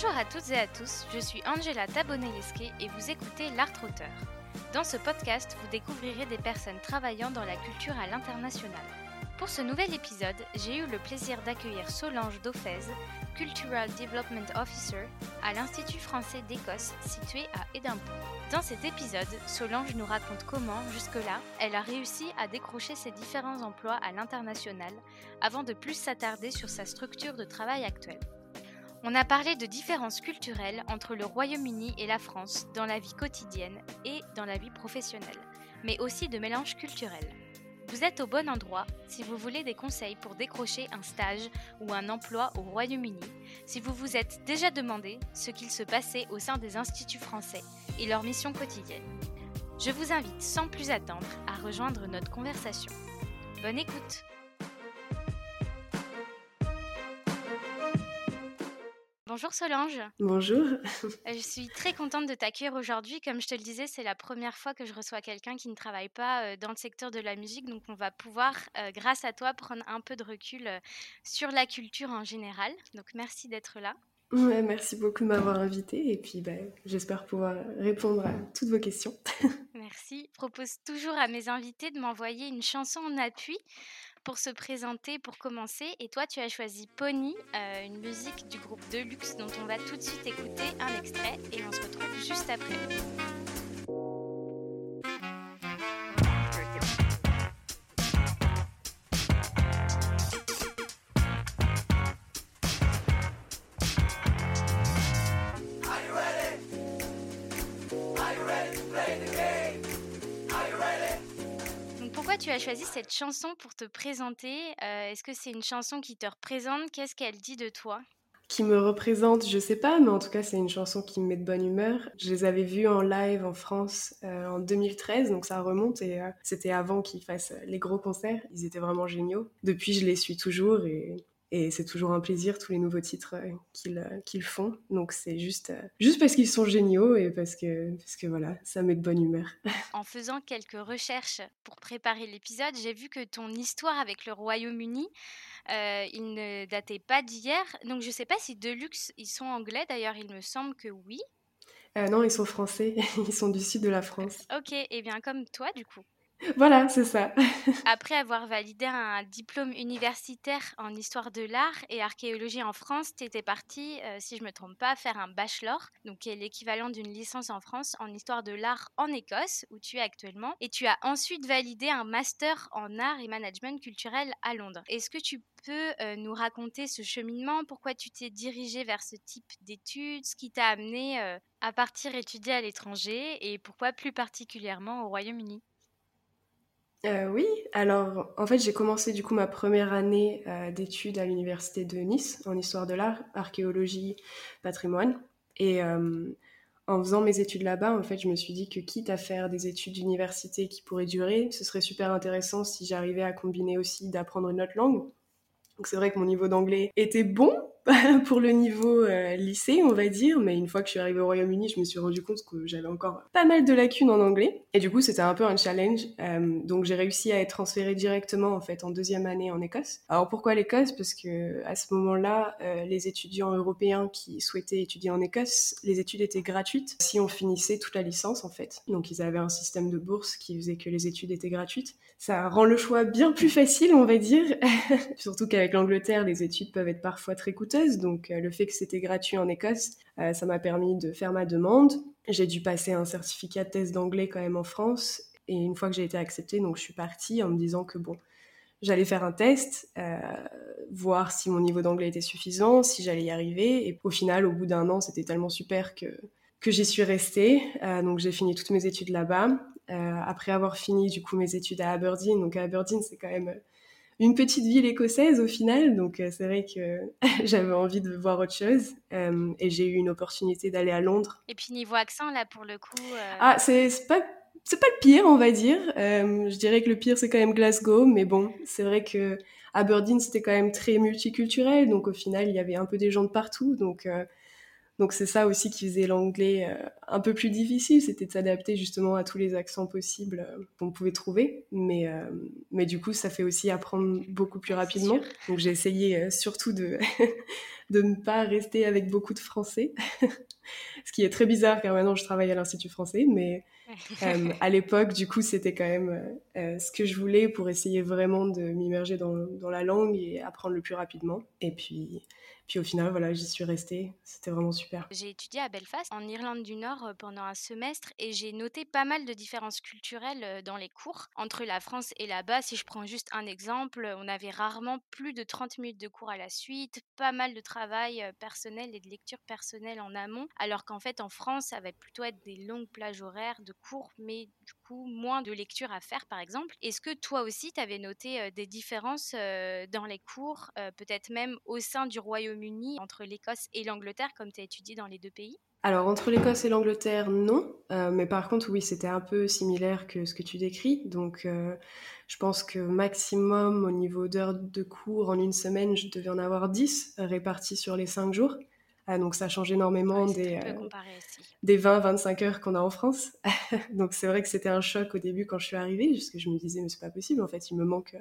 Bonjour à toutes et à tous, je suis Angela Tabonelesque et vous écoutez L'Art Auteur. Dans ce podcast, vous découvrirez des personnes travaillant dans la culture à l'international. Pour ce nouvel épisode, j'ai eu le plaisir d'accueillir Solange Dauphez, Cultural Development Officer à l'Institut français d'Écosse situé à Édimbourg. Dans cet épisode, Solange nous raconte comment, jusque-là, elle a réussi à décrocher ses différents emplois à l'international avant de plus s'attarder sur sa structure de travail actuelle. On a parlé de différences culturelles entre le Royaume-Uni et la France dans la vie quotidienne et dans la vie professionnelle, mais aussi de mélanges culturels. Vous êtes au bon endroit si vous voulez des conseils pour décrocher un stage ou un emploi au Royaume-Uni, si vous vous êtes déjà demandé ce qu'il se passait au sein des instituts français et leur mission quotidienne. Je vous invite sans plus attendre à rejoindre notre conversation. Bonne écoute Bonjour Solange. Bonjour. Euh, je suis très contente de t'accueillir aujourd'hui. Comme je te le disais, c'est la première fois que je reçois quelqu'un qui ne travaille pas euh, dans le secteur de la musique. Donc on va pouvoir, euh, grâce à toi, prendre un peu de recul sur la culture en général. Donc merci d'être là. Ouais, merci beaucoup de m'avoir invité et puis ben, j'espère pouvoir répondre à toutes vos questions. merci. Je propose toujours à mes invités de m'envoyer une chanson en appui pour se présenter, pour commencer. Et toi, tu as choisi Pony, euh, une musique du groupe Deluxe dont on va tout de suite écouter un extrait et on se retrouve juste après. Cette chanson pour te présenter? Euh, est-ce que c'est une chanson qui te représente? Qu'est-ce qu'elle dit de toi? Qui me représente, je sais pas, mais en tout cas c'est une chanson qui me met de bonne humeur. Je les avais vus en live en France euh, en 2013, donc ça remonte et euh, c'était avant qu'ils fassent les gros concerts. Ils étaient vraiment géniaux. Depuis je les suis toujours et et c'est toujours un plaisir, tous les nouveaux titres euh, euh, qu'ils font. Donc c'est juste, euh, juste parce qu'ils sont géniaux et parce que, parce que voilà, ça met de bonne humeur. En faisant quelques recherches pour préparer l'épisode, j'ai vu que ton histoire avec le Royaume-Uni, il ne datait pas d'hier. Donc je ne sais pas si Deluxe, ils sont anglais. D'ailleurs, il me semble que oui. non, ils sont français. Ils sont du sud de la France. Ok, et bien comme toi du coup. Voilà, c'est ça. Après avoir validé un diplôme universitaire en histoire de l'art et archéologie en France, tu étais partie, euh, si je ne me trompe pas, faire un bachelor, donc qui est l'équivalent d'une licence en France en histoire de l'art en Écosse, où tu es actuellement. Et tu as ensuite validé un master en art et management culturel à Londres. Est-ce que tu peux euh, nous raconter ce cheminement? Pourquoi tu t'es dirigé vers ce type d'études? Ce qui t'a amené euh, à partir étudier à l'étranger? Et pourquoi plus particulièrement au Royaume-Uni? Euh, oui, alors en fait j'ai commencé du coup ma première année euh, d'études à l'université de Nice en histoire de l'art, archéologie, patrimoine. Et euh, en faisant mes études là-bas, en fait je me suis dit que quitte à faire des études d'université qui pourraient durer, ce serait super intéressant si j'arrivais à combiner aussi d'apprendre une autre langue. Donc c'est vrai que mon niveau d'anglais était bon, pour le niveau euh, lycée, on va dire, mais une fois que je suis arrivée au Royaume-Uni, je me suis rendu compte que j'avais encore pas mal de lacunes en anglais. Et du coup, c'était un peu un challenge. Euh, donc, j'ai réussi à être transférée directement, en fait, en deuxième année en Écosse. Alors, pourquoi l'Écosse? Parce que à ce moment-là, euh, les étudiants européens qui souhaitaient étudier en Écosse, les études étaient gratuites si on finissait toute la licence, en fait. Donc, ils avaient un système de bourse qui faisait que les études étaient gratuites. Ça rend le choix bien plus facile, on va dire. Surtout qu'avec l'Angleterre, les études peuvent être parfois très coûteuses donc euh, le fait que c'était gratuit en Écosse, euh, ça m'a permis de faire ma demande. J'ai dû passer un certificat de test d'anglais quand même en France. Et une fois que j'ai été acceptée, donc je suis partie en me disant que bon, j'allais faire un test, euh, voir si mon niveau d'anglais était suffisant, si j'allais y arriver. Et au final, au bout d'un an, c'était tellement super que, que j'y suis restée. donc j'ai fini toutes mes études là-bas. après avoir fini du coup mes études à Aberdeen, donc à Aberdeen c'est quand même une petite ville écossaise au final, donc euh, c'est vrai que j'avais envie de voir autre chose euh, et j'ai eu une opportunité d'aller à Londres. Et puis niveau accent là pour le coup. Euh, ah c'est pas c'est pas le pire on va dire. je dirais que le pire c'est quand même Glasgow, mais bon c'est vrai que Aberdeen c'était quand même très multiculturel, donc au final il y avait un peu des gens de partout, donc donc c'est ça aussi qui faisait l'anglais un peu plus difficile, c'était de s'adapter justement à tous les accents possibles qu'on pouvait trouver. Mais, mais du coup, ça fait aussi apprendre beaucoup plus rapidement. Donc j'ai essayé surtout de, de ne pas rester avec beaucoup de français, ce qui est très bizarre car maintenant je travaille à l'Institut français, mais euh, à l'époque, du coup, c'était quand même euh, euh, ce que je voulais pour essayer vraiment de m'immerger dans, dans, la langue et apprendre le plus rapidement. Et puis, puis au final, voilà, j'y suis restée. C'était vraiment super. J'ai étudié à Belfast, en Irlande du Nord, euh, pendant un semestre et j'ai noté pas mal de différences culturelles euh, dans les cours entre la France et là-bas. Si je prends juste un exemple, on avait rarement plus de 30 minutes de cours à la suite, pas mal de travail euh, personnel et de lecture personnelle en amont, alors qu'en fait en France, ça va plutôt être des longues plages horaires de cours, mais du coup moins de lecture à faire par exemple. Est-ce que toi aussi, tu avais noté des différences dans les cours, peut-être même au sein du Royaume uni entre l'Écosse et l'Angleterre, comme tu as étudié dans les deux pays? Alors, entre l'Écosse et l'Angleterre, non. Euh, mais par contre, oui, c'était un peu similaire que ce que tu décris. Donc, euh, je pense que maximum, au niveau d'heures de cours, en une semaine, je devais en avoir 10 répartis sur les 5 jours. Ah, donc, ça change énormément des, euh, des 20-25 heures qu'on a en France. donc, c'est vrai que c'était un choc au début quand je suis arrivée, parce que je me disais, mais c'est pas possible, en fait, il me manque,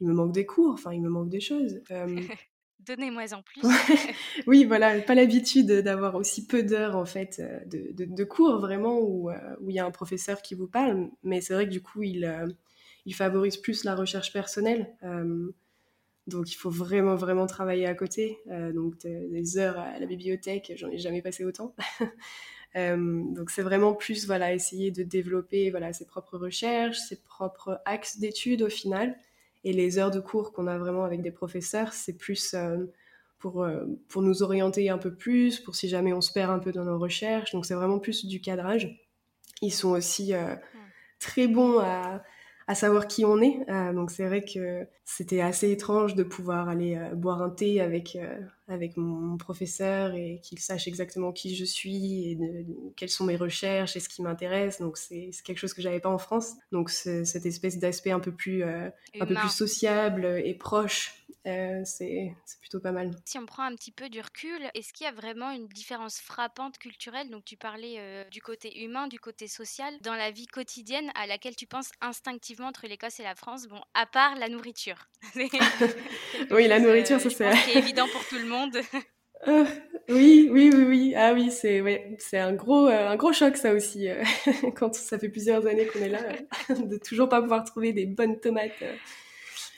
il me manque des cours, enfin, il me manque des choses. Donnez-moi en plus. oui, voilà, pas l'habitude d'avoir aussi peu d'heures en fait euh, de, de, cours vraiment où, euh, où il y a un professeur qui vous parle, mais c'est vrai que du coup il, euh, il favorise plus la recherche personnelle. donc il faut vraiment vraiment travailler à côté. donc des heures à la bibliothèque, j'en ai jamais passé autant. donc c'est vraiment plus voilà essayer de développer voilà ses propres recherches, ses propres axes d'études au final. Et les heures de cours qu'on a vraiment avec des professeurs, c'est plus euh, pour, euh, pour nous orienter un peu plus, pour si jamais on se perd un peu dans nos recherches. Donc c'est vraiment plus du cadrage. Ils sont aussi euh, très bons à, à savoir qui on est. Euh, donc c'est vrai que c'était assez étrange de pouvoir aller euh, boire un thé avec, euh, avec mon professeur et qu'il sache exactement qui je suis et quelles sont mes recherches et ce qui m'intéresse. Donc c'est quelque chose que j'avais pas en France. Donc cette espèce d'aspect un peu plus un peu plus sociable et proche euh, c'est plutôt pas mal. Si on prend un petit peu du recul, est-ce qu'il y a vraiment une différence frappante culturelle? Donc tu parlais euh, du côté humain, du côté social, dans la vie quotidienne à laquelle tu penses instinctivement entre l'Écosse et la France, bon, à part la nourriture. oui, la nourriture, ça euh, c'est évident pour tout le monde. oui, oui, oui, oui. Ah oui, c'est ouais, c'est un gros, un gros choc ça aussi. quand ça fait plusieurs années qu'on est là, de toujours pas pouvoir trouver des bonnes tomates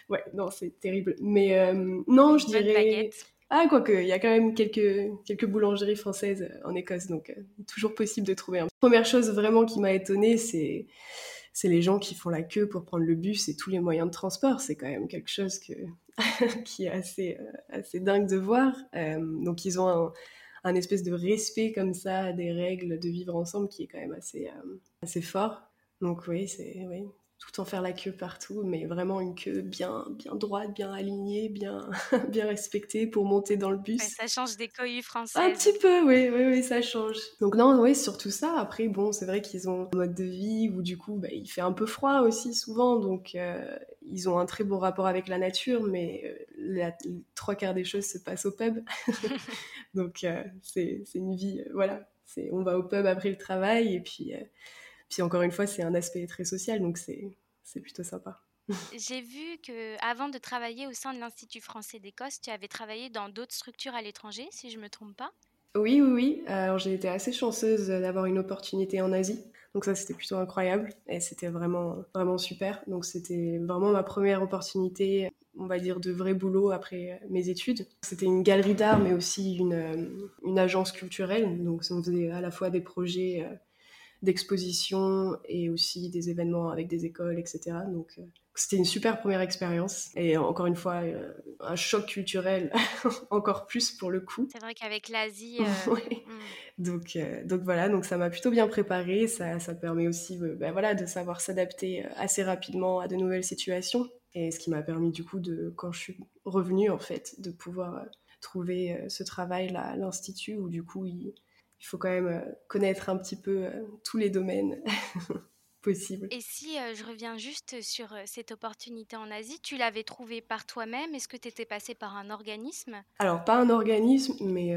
ouais, non, c'est terrible. Mais euh, non, je dirais. Ah, quoique, il y a quand même quelques, quelques boulangeries françaises en Écosse, donc euh, toujours possible de trouver. Un... Première chose vraiment qui m'a étonnée, c'est c'est les gens qui font la queue pour prendre le bus et tous les moyens de transport. C'est quand même quelque chose que, qui est assez, euh, assez dingue de voir. donc ils ont un, espèce de respect comme ça des règles de vivre ensemble qui est quand même assez, assez fort. Donc oui, c'est oui, tout en faire la queue partout, mais vraiment une queue bien, bien droite, bien alignée, bien, bien respectée pour monter dans le bus. ça change des cohues françaises. Un petit peu, oui, oui, oui, ça change. Donc non, oui, surtout ça. Après, bon, c'est vrai qu'ils ont un mode de vie où du coup, bah, il fait un peu froid aussi souvent, donc euh, ils ont un très beau rapport avec la nature, mais euh, la, les trois quarts des choses se passent au pub. donc euh, c'est une vie, voilà, on va au pub après le travail et puis puis encore une fois, c'est un aspect très social, donc c'est plutôt sympa. J'ai vu que avant de travailler au sein de l'Institut français d'Écosse, tu avais travaillé dans d'autres structures à l'étranger, si je me trompe pas. Oui, oui, oui. Alors j'ai été assez chanceuse d'avoir une opportunité en Asie. Donc ça, c'était plutôt incroyable et c'était vraiment, vraiment super. Donc c'était vraiment ma première opportunité, on va dire, de vrai boulot après mes études. C'était une galerie d'art, mais aussi une, une agence culturelle. Donc on faisait à la fois des projets euh, d'expositions et aussi des événements avec des écoles, etc. Donc euh, c'était une super première expérience et encore une fois euh, un choc culturel encore plus pour le coup. C'est vrai qu'avec l'Asie. Euh, hmm. Donc donc voilà donc ça m'a plutôt bien préparé. Ça, ça permet aussi ben voilà de savoir s'adapter assez rapidement à de nouvelles situations et ce qui m'a permis du coup de quand je suis revenue en fait de pouvoir trouver ce travail là à l'institut où du coup il il faut quand même euh, connaître un petit peu euh, tous les domaines possible. Et si je reviens juste sur cette opportunité en Asie, tu l'avais trouvée par toi-même? Est-ce que tu étais passé par un organisme? Alors, pas un organisme, mais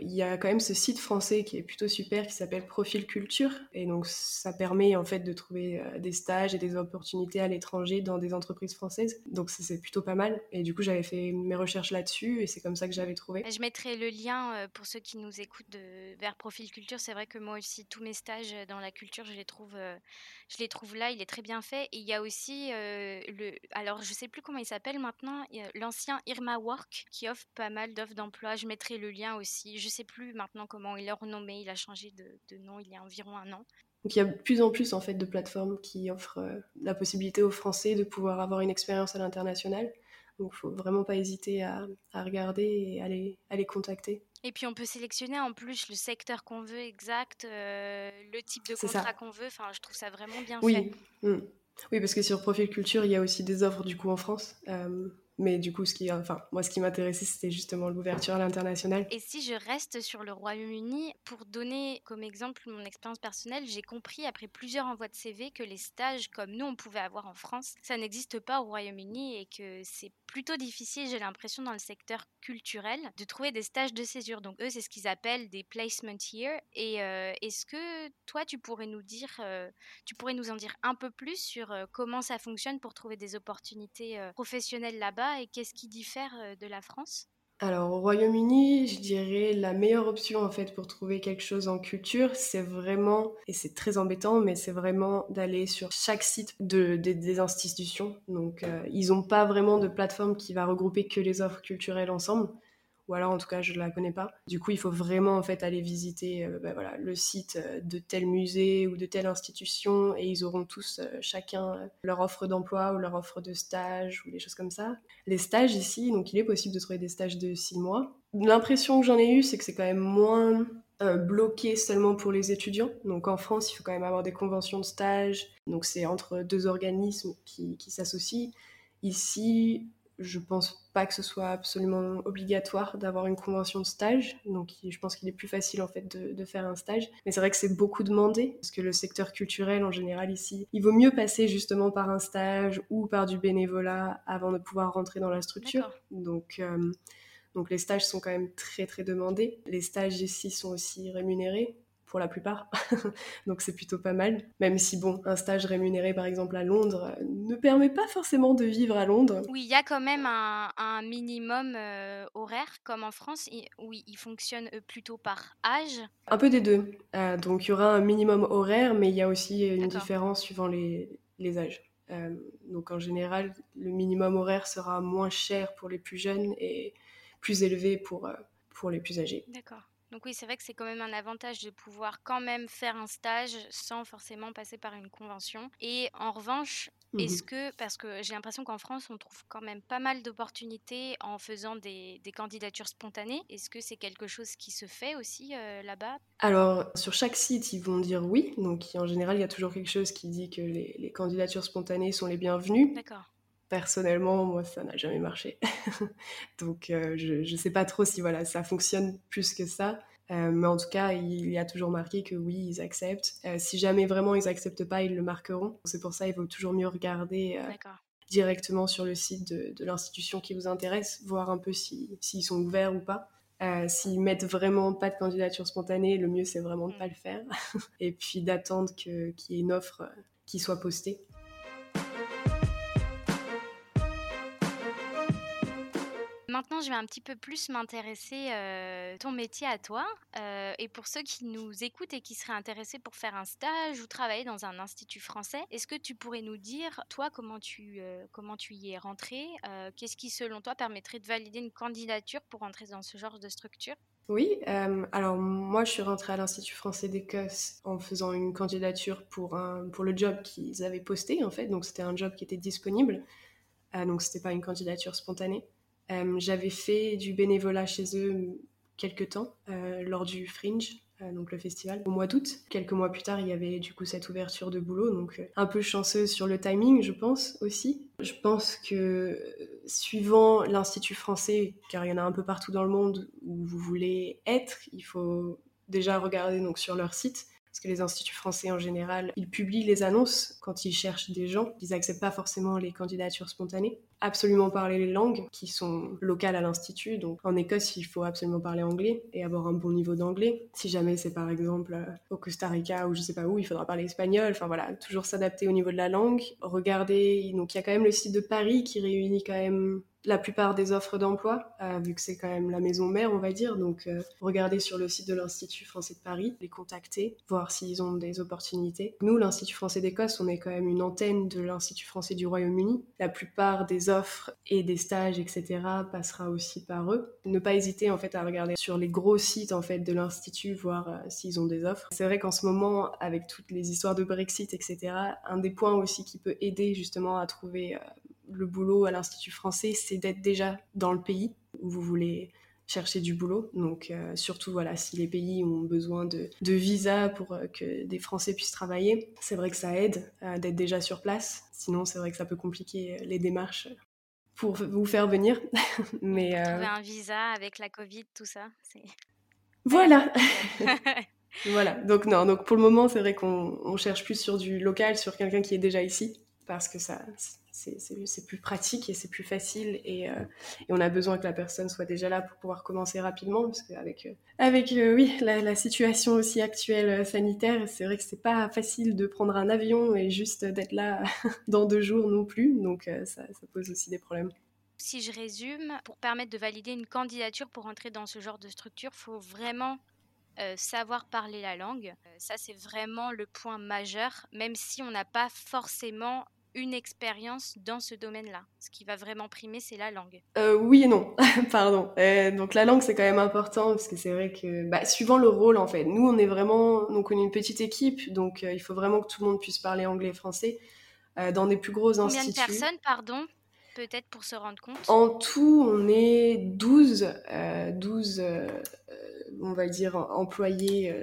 il y a quand même ce site français qui est plutôt super, qui s'appelle Profil Culture. Et donc, ça permet en fait de trouver des stages et des opportunités à l'étranger dans des entreprises françaises. Donc, c'est plutôt pas mal. Et du coup, j'avais fait mes recherches là-dessus et c'est comme ça que j'avais trouvé. Je mettrai le lien pour ceux qui nous écoutent de, vers Profil Culture. C'est vrai que moi aussi, tous mes stages dans la culture, je les trouve je les trouve là, il est très bien fait. Et il y a aussi euh, le. Alors, je sais plus comment il s'appelle maintenant, l'ancien Irma Work qui offre pas mal d'offres d'emploi. Je mettrai le lien aussi. Je sais plus maintenant comment il est renommé. Il a changé de, nom il y a environ un an. Donc il y a de plus en plus en fait de plateformes qui offrent euh, la possibilité aux Français de pouvoir avoir une expérience à l'international. Donc il faut vraiment pas hésiter à, regarder et à les contacter. Et puis on peut sélectionner en plus le secteur qu'on veut exact, euh, le type de contrat qu'on veut. Enfin, je trouve ça vraiment bien oui. fait. Mm. Oui, parce que sur Profil Culture, il y a aussi des offres du coup en France. Euh, mais du coup, ce qui, enfin, moi, ce qui m'intéressait, c'était justement l'ouverture à l'international. Et si je reste sur le Royaume-Uni, pour donner comme exemple mon expérience personnelle, j'ai compris après plusieurs envois de CV que les stages comme nous, on pouvait avoir en France, ça n'existe pas au Royaume-Uni et que c'est plutôt difficile, j'ai l'impression, dans le secteur culturel, de trouver des stages de césure. Donc eux, c'est ce qu'ils appellent des placement years. Et euh, est-ce que toi, tu pourrais nous dire, euh, tu pourrais nous en dire un peu plus sur euh, comment ça fonctionne pour trouver des opportunités professionnelles là-bas et qu'est-ce qui diffère euh, de la France? Alors au Royaume-Uni, je dirais la meilleure option en fait pour trouver quelque chose en culture, c'est vraiment, et c'est très embêtant, mais c'est vraiment d'aller sur chaque site de, des institutions. Donc euh, ils n'ont pas vraiment de plateforme qui va regrouper que les offres culturelles ensemble ou alors en tout cas je ne la connais pas. Du coup, il faut vraiment en fait aller visiter euh, bah, voilà, le site euh, de tel musée ou de telle institution et ils auront tous euh, chacun leur offre d'emploi ou leur offre de stage ou des choses comme ça. Les stages ici, donc il est possible de trouver des stages de six mois. L'impression que j'en ai eue, c'est que c'est quand même moins bloqué seulement pour les étudiants. Donc en France, il faut quand même avoir des conventions de stage. Donc c'est entre deux organismes qui s'associent. Ici, je pense pas que ce soit absolument obligatoire d'avoir une convention de stage. Donc, je pense qu'il est plus facile en fait de, faire un stage. Mais c'est vrai que c'est beaucoup demandé parce que le secteur culturel en général ici, il vaut mieux passer justement par un stage ou par du bénévolat avant de pouvoir rentrer dans la structure. Donc, euh, donc les stages sont quand même très très demandés. Les stages ici sont aussi rémunérés pour la plupart. Donc c'est plutôt pas mal. Même si, bon, un stage rémunéré par exemple à Londres euh, ne permet pas forcément de vivre à Londres. Oui, il y a quand même un, minimum euh, horaire, comme en France, où il fonctionne euh, plutôt par âge. Un peu des deux. donc il y aura un minimum horaire, mais il y a aussi une différence suivant les, les âges. donc en général, le minimum horaire sera moins cher pour les plus jeunes et plus élevé pour, pour les plus âgés. D'accord. Donc oui, c'est vrai que c'est quand même un avantage de pouvoir quand même faire un stage sans forcément passer par une convention. Et en revanche, mmh est-ce que, parce que j'ai l'impression qu'en France, on trouve quand même pas mal d'opportunités en faisant des, candidatures spontanées, est-ce que c'est quelque chose qui se fait aussi euh, là-bas? Alors, sur chaque site, ils vont dire oui. Donc en général, il y a toujours quelque chose qui dit que les, candidatures spontanées sont les bienvenues. D'accord personnellement, moi, ça n'a jamais marché. Donc, euh, je ne sais pas trop si voilà, ça fonctionne plus que ça. Euh, mais en tout cas, il y a toujours marqué que oui, ils acceptent. Euh, si jamais vraiment ils n'acceptent pas, ils le marqueront. C'est pour ça il vaut toujours mieux regarder directement sur le site de, l'institution qui vous intéresse, voir un peu s'ils sont ouverts ou pas. S'ils mettent vraiment pas de candidature spontanée, le mieux c'est vraiment de ne mm. pas le faire. Et puis d'attendre qu'il y ait une offre qui soit postée. Maintenant, je vais un petit peu plus m'intéresser à ton métier à toi. et pour ceux qui nous écoutent et qui seraient intéressés pour faire un stage ou travailler dans un institut français, est-ce que tu pourrais nous dire, toi, comment tu, comment tu y es rentré Qu'est-ce qui, selon toi, permettrait de valider une candidature pour entrer dans ce genre de structure? Oui, alors moi je suis rentrée à l'Institut français d'Écosse en faisant une candidature pour, un, pour le job qu'ils avaient posté en fait, donc c'était un job qui était disponible, donc c'était pas une candidature spontanée. Euh, j'avais fait du bénévolat chez eux quelques temps euh, lors du Fringe, euh, donc le festival, au mois d'août. Quelques mois plus tard, il y avait du coup cette ouverture de boulot, donc un peu chanceuse sur le timing, je pense aussi. Je pense que suivant l'Institut français, car il y en a un peu partout dans le monde où vous voulez être, il faut déjà regarder donc sur leur site parce que les instituts français en général, ils publient les annonces quand ils cherchent des gens. Ils n'acceptent pas forcément les candidatures spontanées. Absolument parler les langues qui sont locales à l'institut. Donc en Écosse, il faut absolument parler anglais et avoir un bon niveau d'anglais. Si jamais c'est par exemple euh, au Costa Rica ou je sais pas où, il faudra parler espagnol. Enfin voilà, toujours s'adapter au niveau de la langue. Regardez, donc il y a quand même le site de Paris qui réunit quand même la plupart des offres d'emploi, euh, vu que c'est quand même la maison mère, on va dire. Donc, euh, regardez sur le site de l'Institut français de Paris, les contacter, voir s'ils ont des opportunités. Nous, l'Institut français d'Écosse, on est quand même une antenne de l'Institut français du Royaume-Uni. La plupart des offres et des stages, etc., passera aussi par eux. Ne pas hésiter en fait à regarder sur les gros sites en fait de l'Institut, voir euh, s'ils ont des offres. C'est vrai qu'en ce moment, avec toutes les histoires de Brexit, etc., un des points aussi qui peut aider justement à trouver le boulot à l'Institut français, c'est d'être déjà dans le pays où vous voulez chercher du boulot. Donc euh, surtout voilà, si les pays ont besoin de, de visa pour euh, que des Français puissent travailler, c'est vrai que ça aide euh, d'être déjà sur place. Sinon, c'est vrai que ça peut compliquer les démarches pour vous faire venir. Mais trouver un visa avec la Covid, tout ça, Voilà. voilà. Donc non, donc pour le moment, c'est vrai qu'on cherche plus sur du local, sur quelqu'un qui est déjà ici, parce que ça, c'est plus pratique et c'est plus facile et, euh, et, on a besoin que la personne soit déjà là pour pouvoir commencer rapidement parce qu'avec euh, avec, euh, oui la, situation aussi actuelle sanitaire c'est vrai que c'est pas facile de prendre un avion et juste d'être là dans deux jours non plus donc ça, ça, pose aussi des problèmes. Si je résume, pour permettre de valider une candidature pour entrer dans ce genre de structure, faut vraiment savoir parler la langue. ça, c'est vraiment le point majeur, même si on n'a pas forcément une expérience dans ce domaine-là. Ce qui va vraiment primer, c'est la langue. Euh, oui et non, pardon. Euh, donc la langue, c'est quand même important parce que c'est vrai que, bah, suivant le rôle en fait, nous on est vraiment, donc on est une petite équipe, donc euh, il faut vraiment que tout le monde puisse parler anglais et français. dans des plus gros instituts. Combien de personnes, pardon Peut-être pour se rendre compte? En tout, on est 12, 12 on va dire, employés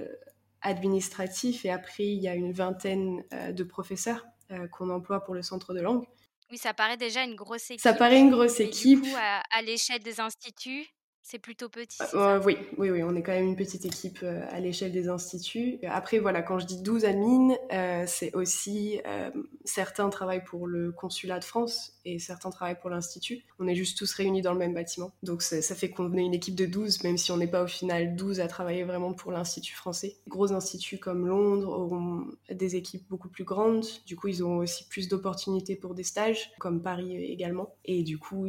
administratifs et après il y a une vingtaine de professeurs. Euh, qu'on emploie pour le centre de langue. Oui, ça paraît déjà une grosse équipe. Ça paraît une grosse équipe. Du coup, à l'échelle des instituts, c'est plutôt petit. Euh, oui, oui, oui, on est quand même une petite équipe euh, à l'échelle des instituts. Après, voilà, quand je dis 12 admins, euh, c'est aussi certains travaillent pour le consulat de France et certains travaillent pour l'institut. On est juste tous réunis dans le même bâtiment. Donc ça fait qu'on est une équipe de 12, même si on n'est pas au final 12 à travailler vraiment pour l'institut français. Gros instituts comme Londres ont des équipes beaucoup plus grandes. Du coup, ils ont aussi plus d'opportunités pour des stages, comme Paris également. Et du coup,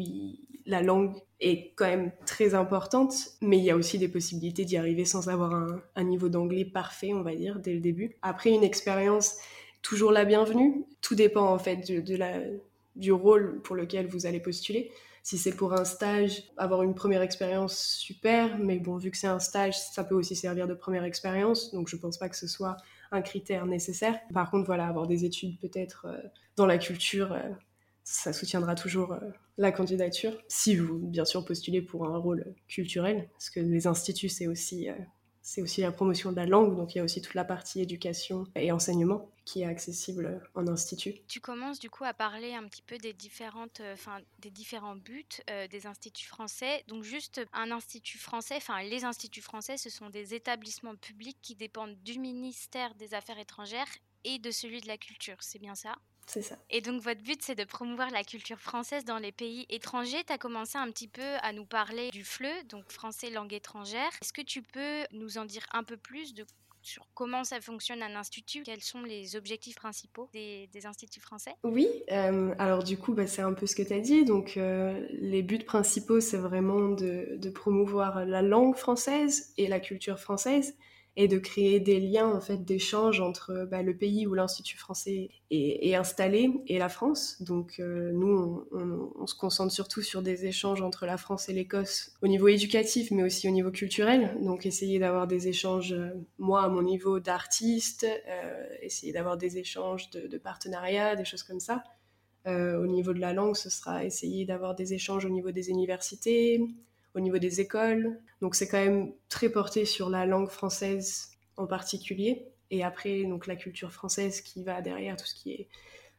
la langue est quand même très importante, mais il y a aussi des possibilités d'y arriver sans avoir un, niveau d'anglais parfait, on va dire, dès le début. Après, une expérience, toujours la bienvenue. Tout dépend en fait de, la, du rôle pour lequel vous allez postuler. Si c'est pour un stage, avoir une première expérience, super, mais bon, vu que c'est un stage, ça peut aussi servir de première expérience, donc je pense pas que ce soit un critère nécessaire. Par contre, voilà, avoir des études peut-être euh, dans la culture, euh, ça soutiendra toujours euh, la candidature. Si vous, bien sûr, postulez pour un rôle culturel, parce que les instituts, c'est aussi, euh, c'est aussi la promotion de la langue, donc il y a aussi toute la partie éducation et enseignement qui est accessible en institut. Tu commences du coup à parler un petit peu des différentes, euh, des différents buts des instituts français. Donc juste un institut français, enfin les instituts français, ce sont des établissements publics qui dépendent du ministère des Affaires étrangères et de celui de la culture. C'est bien ça? C'est ça. Et donc votre but, c'est de promouvoir la culture française dans les pays étrangers. Tu as commencé un petit peu à nous parler du FLE, donc français langue étrangère. Est-ce que tu peux nous en dire un peu plus de sur comment ça fonctionne un institut, quels sont les objectifs principaux des, instituts français? Oui, euh, alors du coup, bah, c'est un peu ce que tu as dit. Donc, euh, les buts principaux, c'est vraiment de, de, promouvoir la langue française et la culture française et de créer des liens en fait d'échange entre bah, le pays où l'institut français est, installé et la France. Donc euh, nous, on, se concentre surtout sur des échanges entre la France et l'Écosse au niveau éducatif, mais aussi au niveau culturel. Donc essayer d'avoir des échanges, euh, moi à mon niveau d'artiste, euh, essayer d'avoir des échanges de, de partenariats, des choses comme ça. au niveau de la langue, ce sera essayer d'avoir des échanges au niveau des universités, au niveau des écoles. Donc c'est quand même très porté sur la langue française en particulier. Et après, donc la culture française qui va derrière tout ce qui est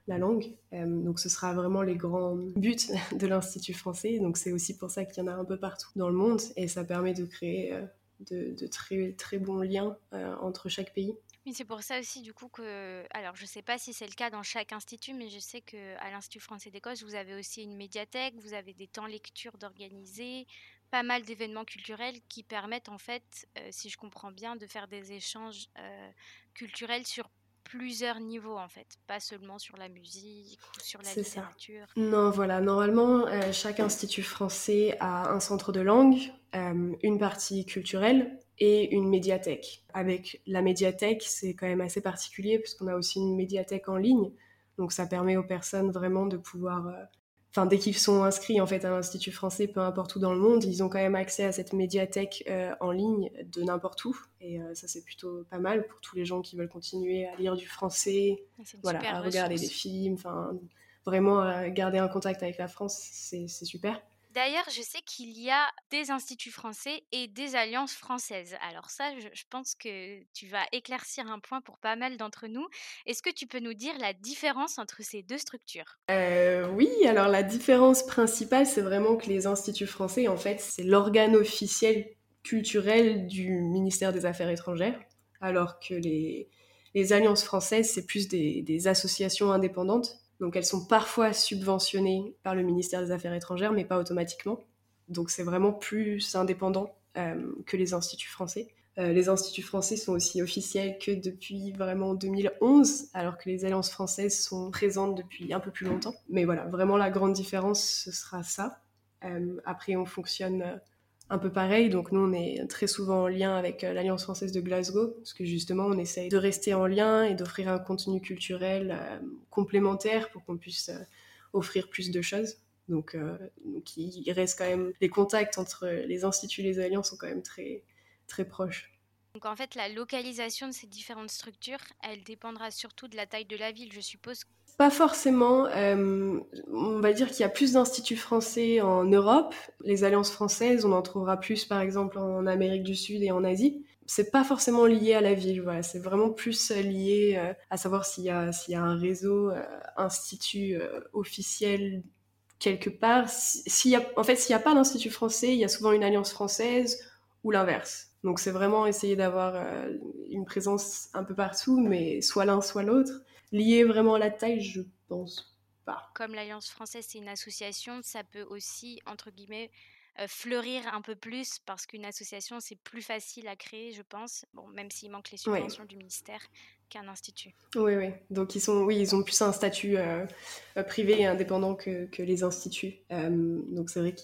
la langue. Euh, donc ce sera vraiment les grands buts de l'Institut français. Donc c'est aussi pour ça qu'il y en a un peu partout dans le monde et ça permet de créer euh, de, très, très bons liens euh, entre chaque pays. Oui, c'est pour ça aussi du coup que, alors je sais pas si c'est le cas dans chaque institut, mais je sais que à l'Institut français d'Écosse, vous avez aussi une médiathèque, vous avez des temps lecture d'organiser, pas mal d'événements culturels qui permettent en fait, euh, si je comprends bien, de faire des échanges euh, culturels sur plusieurs niveaux en fait, pas seulement sur la musique ou sur la littérature. Non, voilà, normalement, euh, chaque institut français a un centre de langue, une partie culturelle et une médiathèque. Avec la médiathèque, c'est quand même assez particulier puisqu'on a aussi une médiathèque en ligne. Donc ça permet aux personnes vraiment de pouvoir... Euh, enfin, dès qu'ils sont inscrits en fait à l'Institut français, peu importe où dans le monde, ils ont quand même accès à cette médiathèque euh, en ligne de n'importe où. Et euh, ça, c'est plutôt pas mal pour tous les gens qui veulent continuer à lire du français, voilà, à regarder des films, enfin, vraiment garder un contact avec la France, c'est super. D'ailleurs, je sais qu'il y a des instituts français et des alliances françaises. Alors ça, je, pense que tu vas éclaircir un point pour pas mal d'entre nous. Est-ce que tu peux nous dire la différence entre ces deux structures? Euh, Oui, alors la différence principale, c'est vraiment que les instituts français, en fait, c'est l'organe officiel culturel du ministère des Affaires étrangères, alors que les, alliances françaises, c'est plus des associations indépendantes donc elles sont parfois subventionnées par le ministère des Affaires étrangères, mais pas automatiquement. Donc c'est vraiment plus indépendant euh, que les instituts français. Euh, les instituts français sont aussi officiels que depuis vraiment 2011, alors que les alliances françaises sont présentes depuis un peu plus longtemps. Mais voilà, vraiment la grande différence, ce sera ça. Euh, après, on fonctionne un peu pareil. Donc nous, on est très souvent en lien avec euh, l'Alliance française de Glasgow, parce que justement, on essaye de rester en lien et d'offrir un contenu culturel euh, complémentaire pour qu'on puisse euh, offrir plus de choses. Donc, il reste quand même les contacts entre les instituts et les alliances sont quand même très très proches. Donc en fait, la localisation de ces différentes structures, elle dépendra surtout de la taille de la ville, je suppose. Pas forcément. Euh, on va dire qu'il y a plus d'instituts français en Europe. Les alliances françaises, on en trouvera plus par exemple en Amérique du Sud et en Asie. C'est pas forcément lié à la ville, voilà. c'est vraiment plus lié euh, à savoir s'il y, a, s'il y a un réseau euh, institut officiel quelque part. S'il y a, en fait, s'il n'y a pas d'institut français, il y a souvent une alliance française ou l'inverse. Donc c'est vraiment essayer d'avoir euh, une présence un peu partout, mais soit l'un, soit l'autre. Lié vraiment à la taille, je pense pas. Comme l'Alliance française, c'est une association, ça peut aussi, entre guillemets, euh, fleurir un peu plus parce qu'une association, c'est plus facile à créer, je pense, bon, même s'il manque les subventions du ministère qu'un institut. Oui, oui. Donc ils, sont, oui, ils ont plus un statut euh, privé et indépendant que, que les instituts. donc c'est vrai que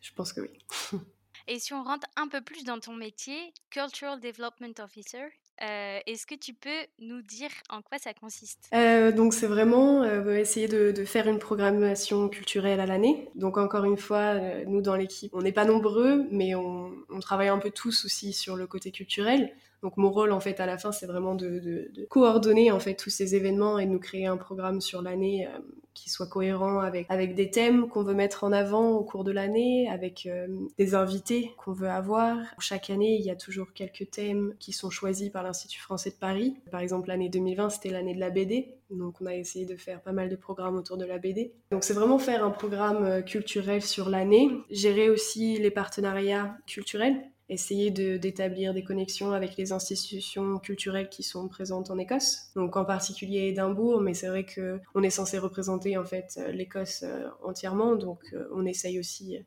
je pense que oui. Et si on rentre un peu plus dans ton métier, Cultural Development Officer, Est-ce que tu peux nous dire en quoi ça consiste? Donc c'est vraiment essayer de, de, faire une programmation culturelle à l'année. Donc encore une fois, nous dans l'équipe, on n'est pas nombreux, mais on, travaille un peu tous aussi sur le côté culturel. Donc mon rôle en fait à la fin, c'est vraiment de, de, coordonner en fait tous ces événements et de nous créer un programme sur l'année qui soit cohérent avec, des thèmes qu'on veut mettre en avant au cours de l'année, avec euh, des invités qu'on veut avoir. Chaque année, il y a toujours quelques thèmes qui sont choisis par l'Institut français de Paris. Par exemple, l'année 2020, c'était l'année de la BD. Donc on a essayé de faire pas mal de programmes autour de la BD. Donc c'est vraiment faire un programme euh, culturel sur l'année, gérer aussi les partenariats culturels essayer d'établir des connexions avec les institutions culturelles qui sont présentes en Écosse. Donc en particulier Édimbourg, mais c'est vrai que on est censé représenter en fait euh, l'Écosse euh, entièrement, donc euh, on essaye aussi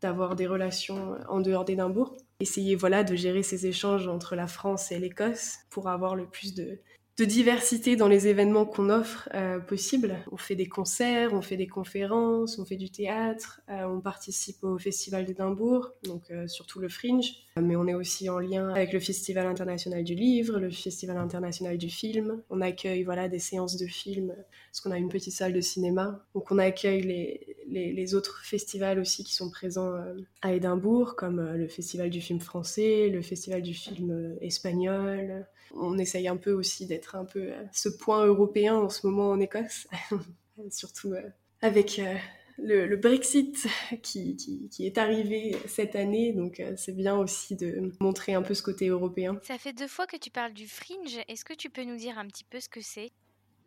d'avoir des relations en dehors d'Édimbourg. Essayer voilà de gérer ces échanges entre la France et l'Écosse pour avoir le plus de, de diversité dans les événements qu'on offre euh, possible. On fait des concerts, on fait des conférences, on fait du théâtre, euh, on participe au Festival d'Édimbourg, donc euh, surtout le Fringe, mais on est aussi en lien avec le Festival international du livre, le Festival international du film. On accueille voilà des séances de films, parce qu'on a une petite salle de cinéma, donc on accueille les, les, les autres festivals aussi qui sont présents à Édimbourg, comme le Festival du film français, le Festival du film espagnol, on essaye un peu aussi d'être un peu à ce point européen en ce moment en Écosse, surtout euh, avec euh, le, Brexit qui, qui, est arrivé cette année, donc euh, c'est bien aussi de montrer un peu ce côté européen. Ça fait deux fois que tu parles du fringe, est-ce que tu peux nous dire un petit peu ce que c'est?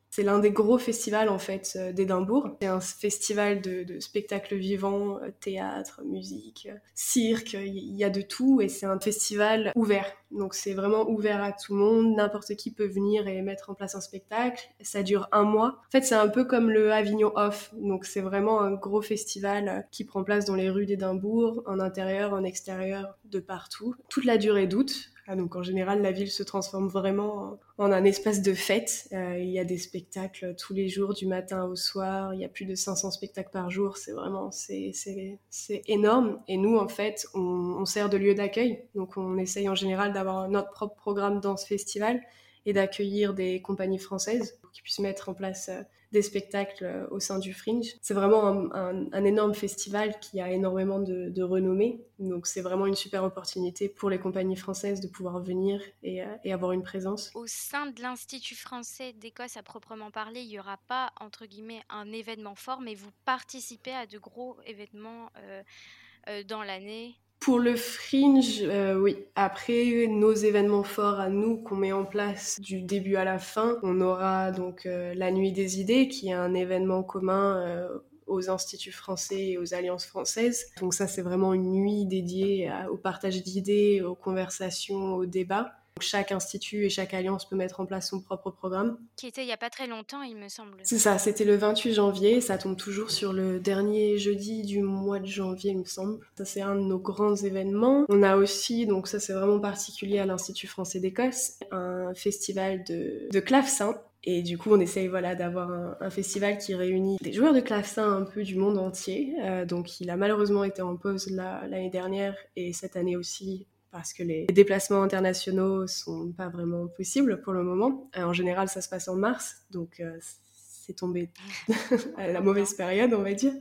C'est l'un des gros festivals en fait euh, d'Édimbourg. C'est un festival de, de spectacles vivants, euh, théâtre, musique, euh, cirque, il y a de tout et c'est un festival ouvert. Donc c'est vraiment ouvert à tout le monde, n'importe qui peut venir et mettre en place un spectacle. Ça dure un mois. En fait c'est un peu comme le Avignon Off, donc c'est vraiment un gros festival qui prend place dans les rues d'Édimbourg, en intérieur, en extérieur, de partout, toute la durée d'août. Ah, donc en général, la ville se transforme vraiment en un espace de fête. Euh, il y a des spectacles tous les jours, du matin au soir. Il y a plus de 500 spectacles par jour. C'est vraiment, c'est, énorme. Et nous, en fait, on, on sert de lieu d'accueil. Donc on essaye en général d'avoir notre propre programme dans ce festival et d'accueillir des compagnies françaises qui puissent mettre en place euh, des spectacles euh, au sein du Fringe. C'est vraiment un, énorme festival qui a énormément de, renommée. Donc c'est vraiment une super opportunité pour les compagnies françaises de pouvoir venir et, euh, avoir une présence. Au sein de l'Institut français d'Écosse à proprement parler, il n'y aura pas, entre guillemets, un événement fort, mais vous participez à de gros événements dans l'année pour le fringe, euh, oui. Après, nos événements forts à nous qu'on met en place du début à la fin, on aura donc euh, la Nuit des idées, qui est un événement commun euh, aux instituts français et aux alliances françaises. Donc ça, c'est vraiment une nuit dédiée au partage d'idées, aux conversations, aux débats. Chaque institut et chaque alliance peut mettre en place son propre programme. Qui était il n'y a pas très longtemps, il me semble. C'est ça, c'était le 28 janvier. Ça tombe toujours sur le dernier jeudi du mois de janvier, il me semble. Ça, c'est un de nos grands événements. On a aussi, donc ça, c'est vraiment particulier à l'Institut français d'Écosse, un festival de, de clavecin et du coup, on essaye voilà, d'avoir un, festival qui réunit des joueurs de clavecin un peu du monde entier. Euh, donc, il a malheureusement été en pause l'année dernière et cette année aussi parce que les déplacements internationaux sont pas vraiment possibles pour le moment. Euh, en général, ça se passe en mars, donc euh, c'est tombé à la mauvaise période, on va dire.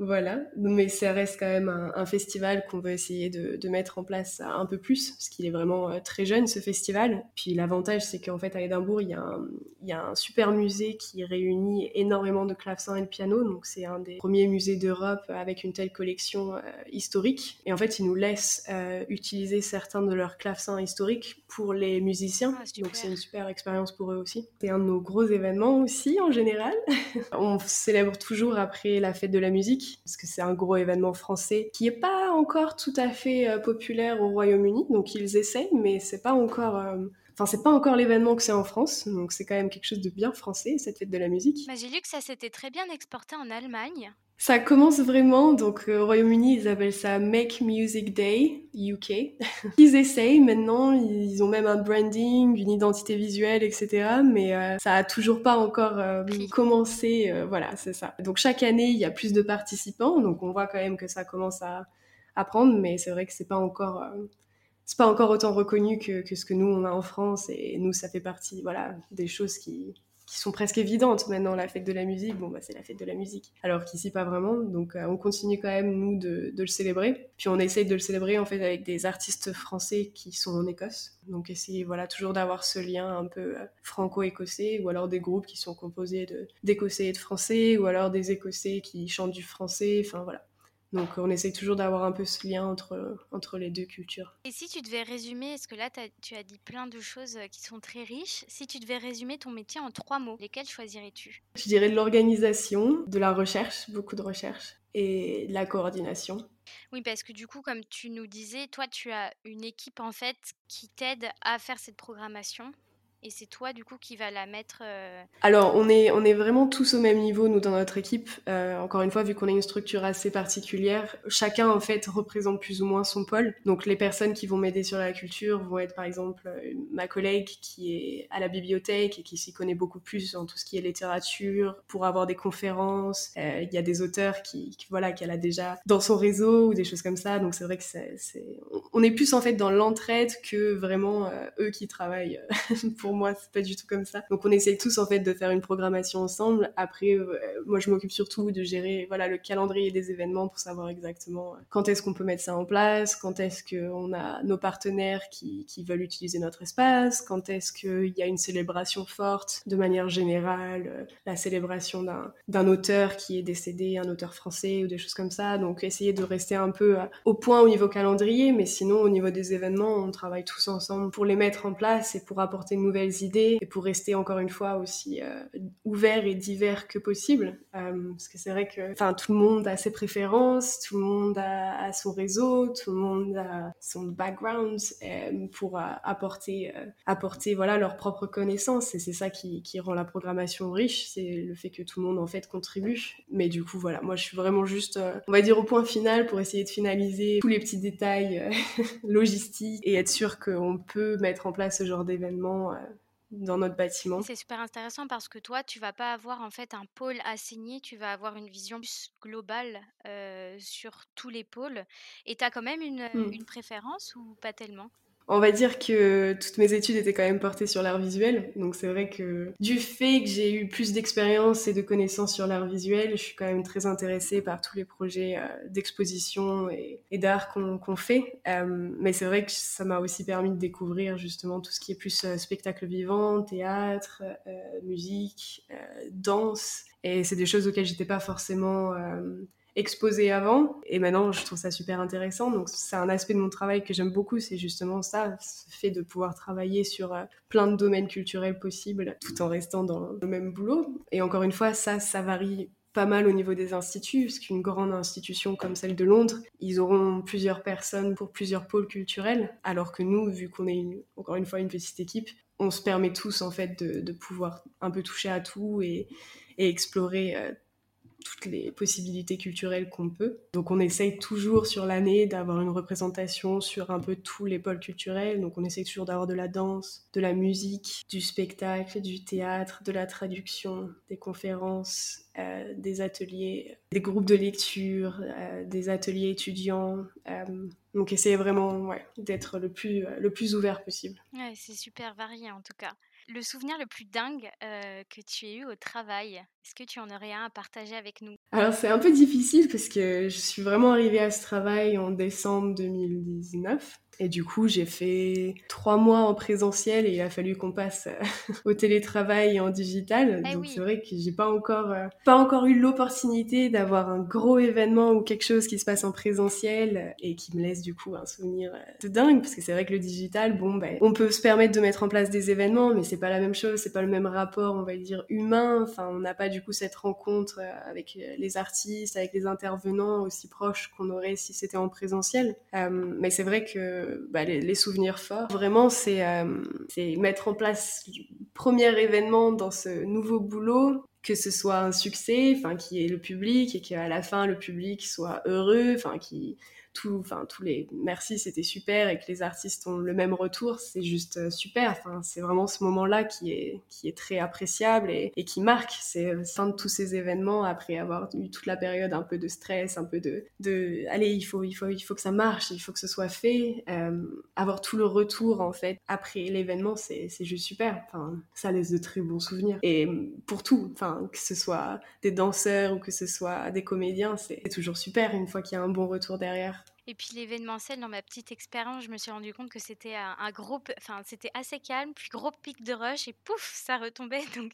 Voilà, mais ça reste quand même un, festival qu'on veut essayer de, mettre en place un peu plus, parce qu'il est vraiment euh, très jeune ce festival. Puis l'avantage, c'est qu'en fait à Édimbourg, il y, a un, il y, a un, super musée qui réunit énormément de clavecins et de pianos, donc c'est un des premiers musées d'Europe avec une telle collection euh, historique. Et en fait, ils nous laissent euh, utiliser certains de leurs clavecins historiques pour les musiciens, ah, donc c'est une super expérience pour eux aussi. C'est un de nos gros événements aussi en général. On célèbre toujours après la fête de la musique parce que c'est un gros événement français qui n'est pas encore tout à fait euh, populaire au Royaume-Uni, donc ils essayent, mais c'est pas encore. Euh, enfin, c'est pas encore l'événement que c'est en France, donc c'est quand même quelque chose de bien français, cette fête de la musique. Bah, j'ai lu que ça s'était très bien exporté en Allemagne. Ça commence vraiment, donc euh, au Royaume-Uni, ils appellent ça Make Music Day UK. ils essayent maintenant, ils ont même un branding, une identité visuelle, etc. Mais euh, ça a toujours pas encore euh, commencé. voilà, c'est ça. Donc chaque année, il y a plus de participants, donc on voit quand même que ça commence à, à prendre, mais c'est vrai que c'est pas encore c'est pas encore autant reconnu que, que, ce que nous on a en France et nous ça fait partie voilà des choses qui qui sont presque évidentes maintenant. La fête de la musique, bon, bah, c'est la fête de la musique. Alors qu'ici, pas vraiment. Donc, euh, on continue quand même, nous, de, de, le célébrer. Puis, on essaye de le célébrer, en fait, avec des artistes français qui sont en Écosse. Donc, essayer, voilà, toujours d'avoir ce lien un peu euh, franco-écossais, ou alors des groupes qui sont composés d'Écossais et de Français, ou alors des Écossais qui chantent du français. Enfin, voilà. Donc on essaye toujours d'avoir un peu ce lien entre, entre les deux cultures. Et si tu devais résumer, est-ce que là tu as dit plein de choses euh, qui sont très riches, si tu devais résumer ton métier en trois mots, lesquels choisirais-tu? Je dirais de l'organisation, de la recherche, beaucoup de recherche, et de la coordination. Oui, parce que du coup, comme tu nous disais, toi tu as une équipe en fait qui t'aide à faire cette programmation et c'est toi du coup qui va la mettre. Euh, Alors on est on est vraiment tous au même niveau nous dans notre équipe. Euh, encore une fois vu qu'on a une structure assez particulière, chacun en fait représente plus ou moins son pôle. Donc les personnes qui vont m'aider sur la culture vont être par exemple euh, ma collègue qui est à la bibliothèque et qui s'y connaît beaucoup plus en tout ce qui est littérature pour avoir des conférences. Il y a des auteurs qui, voilà qu'elle a déjà dans son réseau ou des choses comme ça. Donc c'est vrai que c'est on est plus en fait dans l'entraide que vraiment eux qui travaillent pour moi, c'est pas du tout comme ça. Donc on essaye tous en fait de faire une programmation ensemble. Après, euh, moi je m'occupe surtout de gérer voilà le calendrier des événements pour savoir exactement euh, quand est-ce qu'on peut mettre ça en place, quand est-ce qu'on a nos partenaires qui, qui, veulent utiliser notre espace, quand est-ce qu'il y a une célébration forte de manière générale, euh, la célébration d'un auteur qui est décédé, un auteur français ou des choses comme ça. Donc essayer de rester un peu au point au niveau calendrier, mais sinon au niveau des événements, on travaille tous ensemble pour les mettre en place et pour apporter une nouvelle nouvelles idées et pour rester encore une fois aussi ouvert et divers que possible. parce que c'est vrai que tout le monde a ses préférences, tout le monde a, son réseau, tout le monde a son background pour apporter, apporter voilà, leurs propres connaissances. Et c'est ça qui, qui rend la programmation riche, c'est le fait que tout le monde en fait contribue. Mais du coup, voilà, moi je suis vraiment juste, on va dire, au point final pour essayer de finaliser tous les petits détails logistiques et être sûr qu'on peut mettre en place ce genre d'événement euh, dans notre bâtiment. C'est super intéressant parce que toi, tu vas pas avoir en fait un pôle assigné, tu vas avoir une vision plus globale euh, sur tous les pôles. Et tu as quand même une, mmh. une préférence ou pas tellement? On va dire que toutes mes études étaient quand même portées sur l'art visuel, donc c'est vrai que du fait que j'ai eu plus d'expérience et de connaissances sur l'art visuel, je suis quand même très intéressée par tous les projets euh, d'exposition et, d'art qu'on fait. Euh, mais c'est vrai que ça m'a aussi permis de découvrir justement tout ce qui est plus euh, spectacle vivant, théâtre, musique, danse. Et c'est des choses auxquelles j'étais pas forcément exposé avant. Et maintenant, je trouve ça super intéressant. Donc, c'est un aspect de mon travail que j'aime beaucoup. C'est justement ça, ce fait de pouvoir travailler sur euh, plein de domaines culturels possibles tout en restant dans le même boulot. Et encore une fois, ça, ça varie pas mal au niveau des instituts, parce qu'une grande institution comme celle de Londres, ils auront plusieurs personnes pour plusieurs pôles culturels, alors que nous, vu qu'on est encore une fois une petite équipe, on se permet tous en fait de, pouvoir un peu toucher à tout et, explorer euh, toutes les possibilités culturelles qu'on peut. Donc on essaye toujours sur l'année d'avoir une représentation sur un peu tous les pôles culturels. Donc on essaye toujours d'avoir de la danse, de la musique, du spectacle, du théâtre, de la traduction, des conférences, euh, des ateliers, des groupes de lecture, euh, des ateliers étudiants. Euh, donc essayer vraiment d'être le plus, le plus ouvert possible. Ouais, c'est super varié en tout cas. Le souvenir le plus dingue que tu aies eu au travail, est-ce que tu en aurais un à partager avec nous? Alors c'est un peu difficile parce que je suis vraiment arrivée à ce travail en décembre 2019. Et du coup, j'ai fait trois mois en présentiel et il a fallu qu'on passe euh, au télétravail et en digital. Eh Donc c'est vrai que j'ai pas encore, euh, pas encore eu l'opportunité d'avoir un gros événement ou quelque chose qui se passe en présentiel et qui me laisse du coup un souvenir euh, de dingue. Parce que c'est vrai que le digital, bon, ben, on peut se permettre de mettre en place des événements, mais c'est pas la même chose, c'est pas le même rapport, on va dire, humain. Enfin, on n'a pas du coup cette rencontre avec les artistes, avec les intervenants aussi proches qu'on aurait si c'était en présentiel. mais c'est vrai que bah, les, souvenirs forts. Vraiment, euh, c'est mettre en place le premier événement dans ce nouveau boulot, que ce soit un succès, enfin, qui est le public et qu'à la fin, le public soit heureux, enfin, qui tout, enfin tous les merci c'était super et que les artistes ont le même retour, c'est juste euh, super. Enfin c'est vraiment ce moment-là qui est qui est très appréciable et, qui marque. C'est fin de tous ces événements après avoir eu toute la période un peu de stress, un peu de allez il faut il faut il faut que ça marche, il faut que ce soit fait. Euh, avoir tout le retour en fait après l'événement c'est c'est juste super. Enfin ça laisse de très bons souvenirs et pour tout, enfin que ce soit des danseurs ou que ce soit des comédiens, c'est toujours super une fois qu'il y a un bon retour derrière. Et puis l'événementiel, dans ma petite expérience, je me suis rendu compte que c'était un, gros, enfin c'était assez calme, puis gros pic de rush et pouf, ça retombait. Donc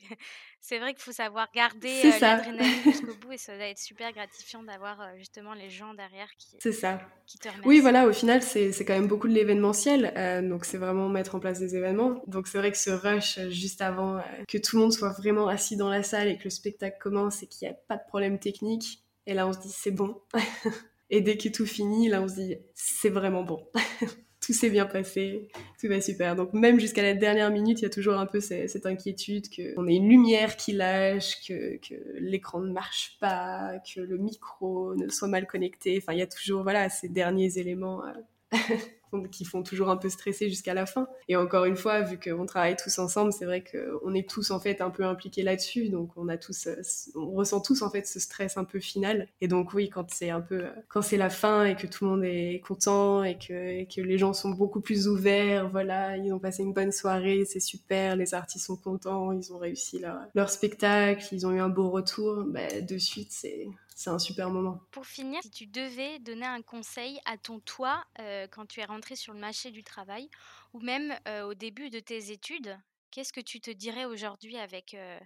c'est vrai qu'il faut savoir garder euh, l'adrénaline jusqu'au bout et ça doit être super gratifiant d'avoir euh, justement les gens derrière qui, c'est ça. qui te remercient. Oui, voilà, au final c'est quand même beaucoup de l'événementiel, euh, donc c'est vraiment mettre en place des événements. Donc c'est vrai que ce rush juste avant que tout le monde soit vraiment assis dans la salle et que le spectacle commence et qu'il n'y a pas de problème technique, et là on se dit c'est bon. Et dès que tout finit, là, on se dit, c'est vraiment bon. tout s'est bien passé, tout va super. Donc même jusqu'à la dernière minute, il y a toujours un peu cette, inquiétude qu'on ait une lumière qui lâche, que, que l'écran ne marche pas, que le micro ne soit mal connecté. Enfin, il y a toujours voilà ces derniers éléments. Euh, qui font toujours un peu stresser jusqu'à la fin. Et encore une fois, vu qu'on travaille tous ensemble, c'est vrai qu'on est tous en fait un peu impliqués là-dessus, donc on a tous, euh, on ressent tous en fait ce stress un peu final. Et donc oui, quand c'est un peu, euh, quand c'est la fin et que tout le monde est content et que, les gens sont beaucoup plus ouverts, voilà, ils ont passé une bonne soirée, c'est super, les artistes sont contents, ils ont réussi leur, leur spectacle, ils ont eu un beau retour, bah, de suite c'est c'est un super moment. Pour finir, si tu devais donner un conseil à ton toi euh, quand tu es rentré sur le marché du travail ou même euh, au début de tes études, qu'est-ce que tu te dirais aujourd'hui avec, euh,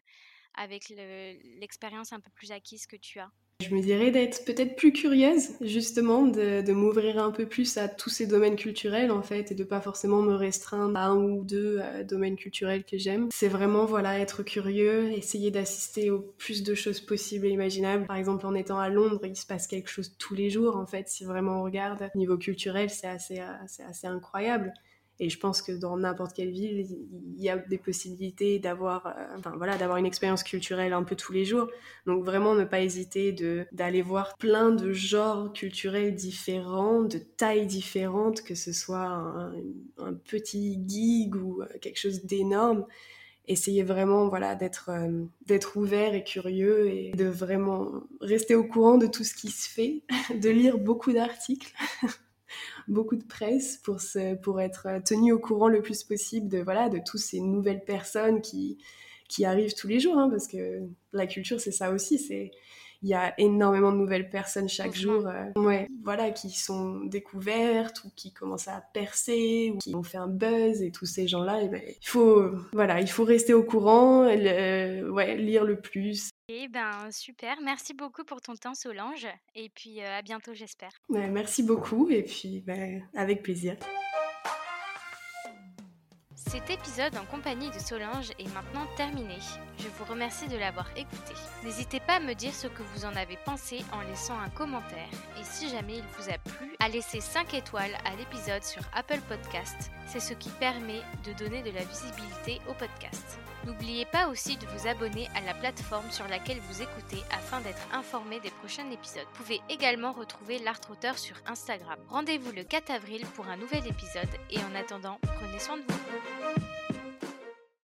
avec l'expérience un peu plus acquise que tu as? Je me dirais d'être peut-être plus curieuse, justement, de, m'ouvrir un peu plus à tous ces domaines culturels, en fait, et de pas forcément me restreindre à un ou deux euh, domaines culturels que j'aime. C'est vraiment, voilà, être curieux, essayer d'assister au plus de choses possibles et imaginables. Par exemple, en étant à Londres, il se passe quelque chose tous les jours, en fait, si vraiment on regarde. Niveau culturel, c'est assez, euh, c'est assez incroyable. Et je pense que dans n'importe quelle ville, il y a des possibilités d'avoir, euh, enfin voilà, d'avoir une expérience culturelle un peu tous les jours. Donc vraiment ne pas hésiter de d'aller voir plein de genres culturels différents, de tailles différentes, que ce soit un, petit gig ou euh, quelque chose d'énorme. Essayez vraiment voilà d'être euh, d'être ouvert et curieux et de vraiment rester au courant de tout ce qui se fait, de lire beaucoup d'articles. beaucoup de presse pour, se, pour être tenu au courant le plus possible de, voilà, de toutes ces nouvelles personnes qui, qui arrivent tous les jours, hein, parce que la culture, c'est ça aussi, c'est il y a énormément de nouvelles personnes chaque jour euh, ouais, voilà, qui sont découvertes ou qui commencent à percer ou qui ont fait un buzz et tous ces gens-là, eh ben, il, faut, voilà, il faut rester au courant, ouais, lire le plus. Eh ben super, merci beaucoup pour ton temps Solange et puis euh, à bientôt j'espère. merci beaucoup et puis ben, avec plaisir. Cet épisode en compagnie de Solange est maintenant terminé. Je vous remercie de l'avoir écouté. N'hésitez pas à me dire ce que vous en avez pensé en laissant un commentaire. Et si jamais il vous a plu, à laisser 5 étoiles à l'épisode sur Apple Podcast. C'est ce qui permet de donner de la visibilité au podcast. N'oubliez pas aussi de vous abonner à la plateforme sur laquelle vous écoutez afin d'être informé des prochains épisodes. Vous pouvez également retrouver l'art auteur sur Instagram. Rendez-vous le 4 avril pour un nouvel épisode et en attendant, prenez soin de vous. thank you